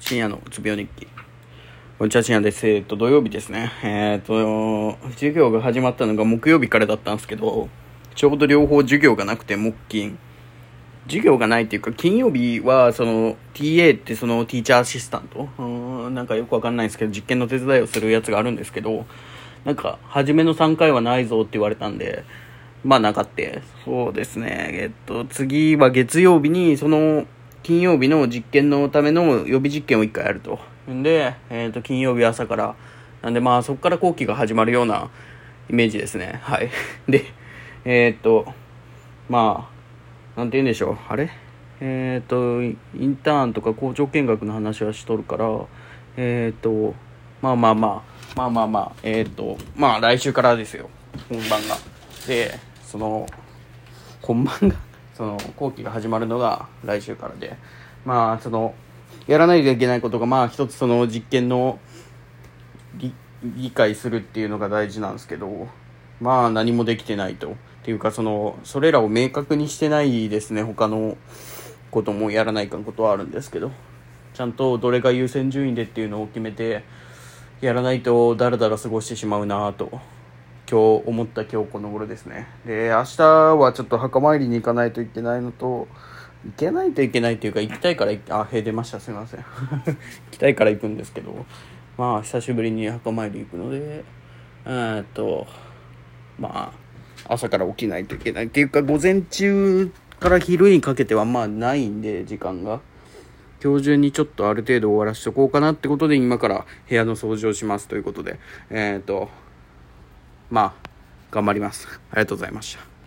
深夜のうつ病日記。こんにちは、深夜です。えっと、土曜日ですね。えっと、授業が始まったのが木曜日からだったんですけど、ちょうど両方授業がなくて、木金。授業がないっていうか、金曜日は、その、TA ってその、ティーチャーアシスタントうん、なんかよくわかんないんですけど、実験の手伝いをするやつがあるんですけど、なんか、初めの3回はないぞって言われたんで、まあなかって。そうですね。えっと、次は月曜日に、その、金曜日の実験のための予備実験を1回やると。んで、えっと、金曜日朝から、なんでまあそこから後期が始まるようなイメージですね。はい。で、えっと、まあ、なんて言うんでしょう。あれ？えっと、インターンとか校長見学の話はしとるから、えっと、まあまあまあ、まあまあまあ、えっと、まあ来週からですよ。本番が。で、その、本番が、その、後期が始まるのが来週からで、まあ、その、やらないといけないことが、まあ、一つその実験の理解するっていうのが大事なんですけど、まあ、何もできてないと。っていうか、その、それらを明確にしてないですね、他のこともやらないかんことはあるんですけど、ちゃんとどれが優先順位でっていうのを決めて、やらないとだらだら過ごしてしまうなと今日思った今日この頃ですね。で明日はちょっと墓参りに行かないといけないのと行けないといけないっていうか行きたいからあへ出ました。すいません。行きたいから行くんですけど。まあ久しぶりに墓参り行くのでえっとまあ朝から起きないといけないっていうか午前中から昼にかけてはまあないんで時間が。今日中にちょっとある程度終わらしとこうかなってことで今から部屋の掃除をしますということで。えっ、とまあ頑張ります。ありがとうございました。